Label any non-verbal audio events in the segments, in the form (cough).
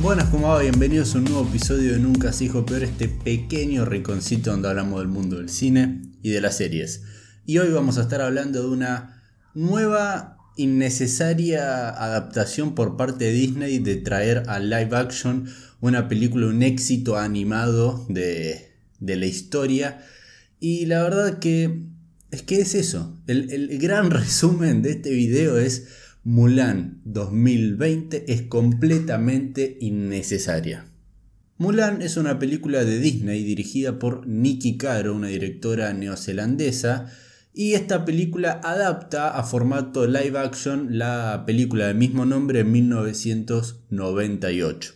Buenas, ¿cómo va? Bienvenidos a un nuevo episodio de Nunca se dijo peor, este pequeño rinconcito donde hablamos del mundo del cine y de las series. Y hoy vamos a estar hablando de una nueva innecesaria adaptación por parte de Disney de traer a live action una película, un éxito animado de, la historia. Y la verdad que es que es eso. El, el gran (laughs) resumen de este video es Mulan 2020 es completamente innecesaria. Mulan es una película de Disney dirigida por Nikki Caro, una directora neozelandesa, y esta película adapta a formato live action la película del mismo nombre en 1998.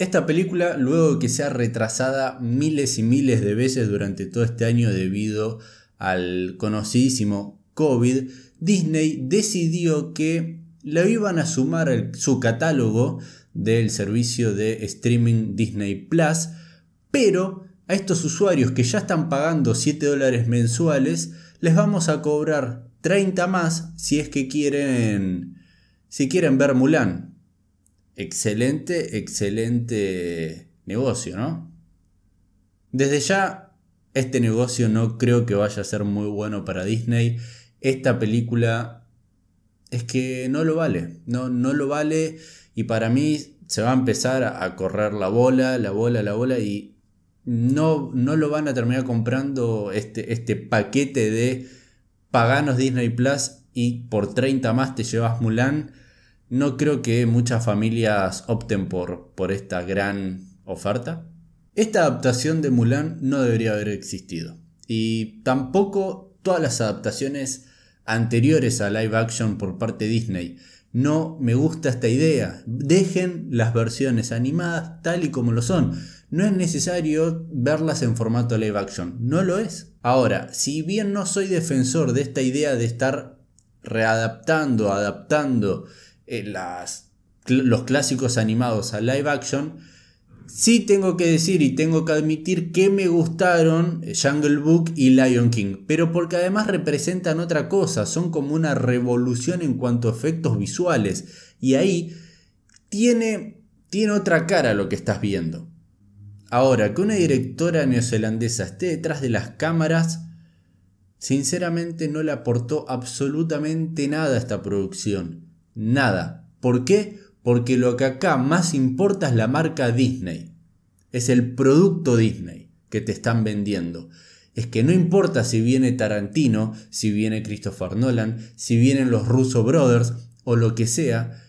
Esta película, luego de que sea retrasada miles y miles de veces durante todo este año debido al conocidísimo COVID, Disney decidió que la iban a sumar su catálogo del servicio de streaming Disney Plus, pero a estos usuarios que ya están pagando 7 dólares mensuales, les vamos a cobrar 30 más si es que quieren, si quieren ver Mulan. Excelente, excelente negocio, ¿no? Desde ya, este negocio no creo que vaya a ser muy bueno para Disney. Esta película es que no lo vale, no, no lo vale y para mí se va a empezar a correr la bola, la bola, la bola y no, no lo van a terminar comprando este, este paquete de paganos Disney Plus y por 30 más te llevas Mulan. No creo que muchas familias opten por, por esta gran oferta. Esta adaptación de Mulan no debería haber existido. Y tampoco todas las adaptaciones anteriores a live action por parte de Disney. No me gusta esta idea. Dejen las versiones animadas tal y como lo son. No es necesario verlas en formato live action. No lo es. Ahora, si bien no soy defensor de esta idea de estar readaptando, adaptando eh, las, los clásicos animados a live action, Sí tengo que decir y tengo que admitir que me gustaron Jungle Book y Lion King, pero porque además representan otra cosa, son como una revolución en cuanto a efectos visuales y ahí tiene, tiene otra cara lo que estás viendo. Ahora, que una directora neozelandesa esté detrás de las cámaras, sinceramente no le aportó absolutamente nada a esta producción. Nada. ¿Por qué? Porque lo que acá más importa es la marca Disney. Es el producto Disney que te están vendiendo. Es que no importa si viene Tarantino, si viene Christopher Nolan, si vienen los Russo Brothers o lo que sea,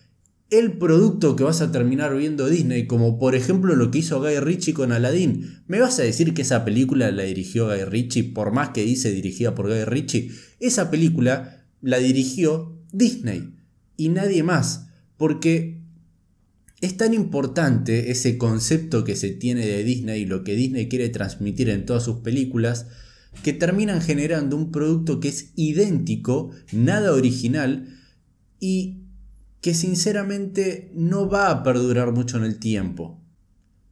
el producto que vas a terminar viendo Disney, como por ejemplo lo que hizo Guy Ritchie con Aladdin. ¿Me vas a decir que esa película la dirigió Guy Ritchie, por más que dice dirigida por Guy Ritchie? Esa película la dirigió Disney y nadie más, porque es tan importante ese concepto que se tiene de Disney y lo que Disney quiere transmitir en todas sus películas, que terminan generando un producto que es idéntico, nada original y que sinceramente no va a perdurar mucho en el tiempo.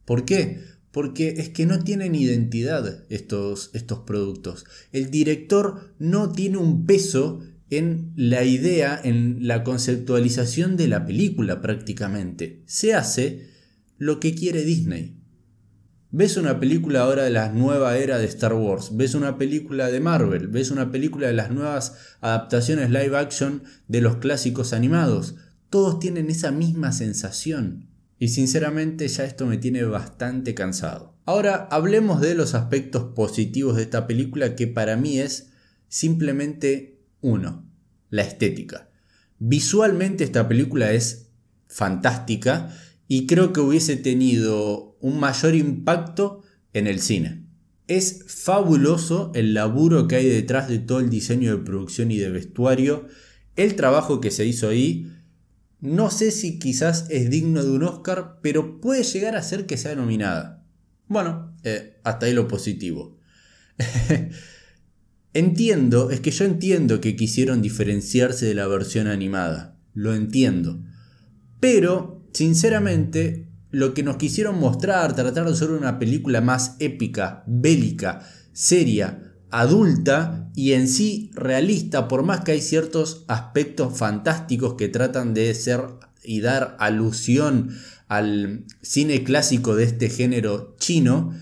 ¿Por qué? Porque es que no tienen identidad estos, estos productos. El director no tiene un peso en la idea, en la conceptualización de la película prácticamente. Se hace lo que quiere Disney. Ves una película ahora de la nueva era de Star Wars, ves una película de Marvel, ves una película de las nuevas adaptaciones live action de los clásicos animados. Todos tienen esa misma sensación. Y sinceramente ya esto me tiene bastante cansado. Ahora hablemos de los aspectos positivos de esta película que para mí es simplemente 1. La estética. Visualmente esta película es fantástica y creo que hubiese tenido un mayor impacto en el cine. Es fabuloso el laburo que hay detrás de todo el diseño de producción y de vestuario, el trabajo que se hizo ahí. No sé si quizás es digno de un Oscar, pero puede llegar a ser que sea nominada. Bueno, eh, hasta ahí lo positivo. (laughs) Entiendo, es que yo entiendo que quisieron diferenciarse de la versión animada, lo entiendo. Pero, sinceramente, lo que nos quisieron mostrar, tratar de ser una película más épica, bélica, seria, adulta y en sí realista, por más que hay ciertos aspectos fantásticos que tratan de ser y dar alusión al cine clásico de este género chino,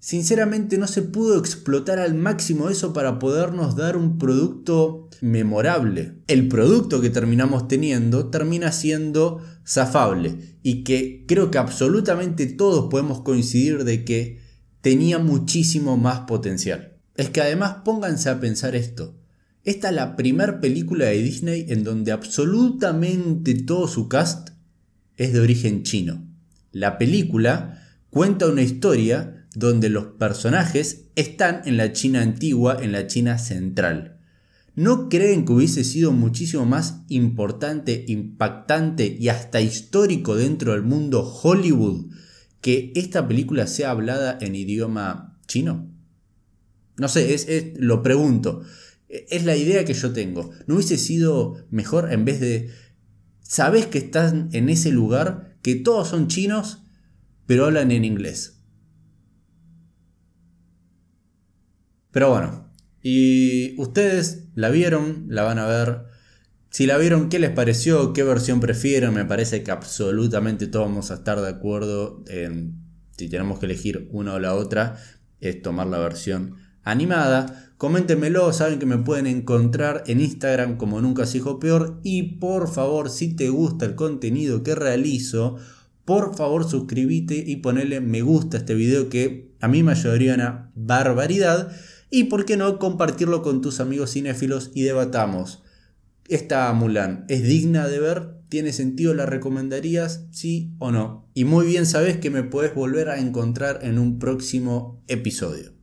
sinceramente no se pudo explotar al máximo eso para podernos dar un producto memorable. El producto que terminamos teniendo termina siendo zafable y que creo que absolutamente todos podemos coincidir de que tenía muchísimo más potencial. Es que además pónganse a pensar esto. Esta es la primera película de Disney en donde absolutamente todo su cast es de origen chino. La película cuenta una historia donde los personajes están en la China antigua, en la China central. ¿No creen que hubiese sido muchísimo más importante, impactante y hasta histórico dentro del mundo Hollywood que esta película sea hablada en idioma chino? No sé, es, lo pregunto. Es la idea que yo tengo. ¿No hubiese sido mejor en vez de... Sabes que están en ese lugar, que todos son chinos, pero hablan en inglés? Pero bueno, y ustedes la vieron, la van a ver. Si la vieron, ¿qué les pareció? ¿Qué versión prefieren? Me parece que absolutamente todos vamos a estar de acuerdo en si tenemos que elegir una o la otra, es tomar la versión animada. Coméntenmelo, saben que me pueden encontrar en Instagram como nunca se dijo peor. Y por favor, si te gusta el contenido que realizo, por favor suscríbete y ponele me gusta a este video que a mí me ayudaría una barbaridad. Y por qué no compartirlo con tus amigos cinéfilos y debatamos. ¿Esta Mulan es digna de ver? ¿Tiene sentido? ¿La recomendarías? ¿Sí o no? Y muy bien sabes que me puedes volver a encontrar en un próximo episodio.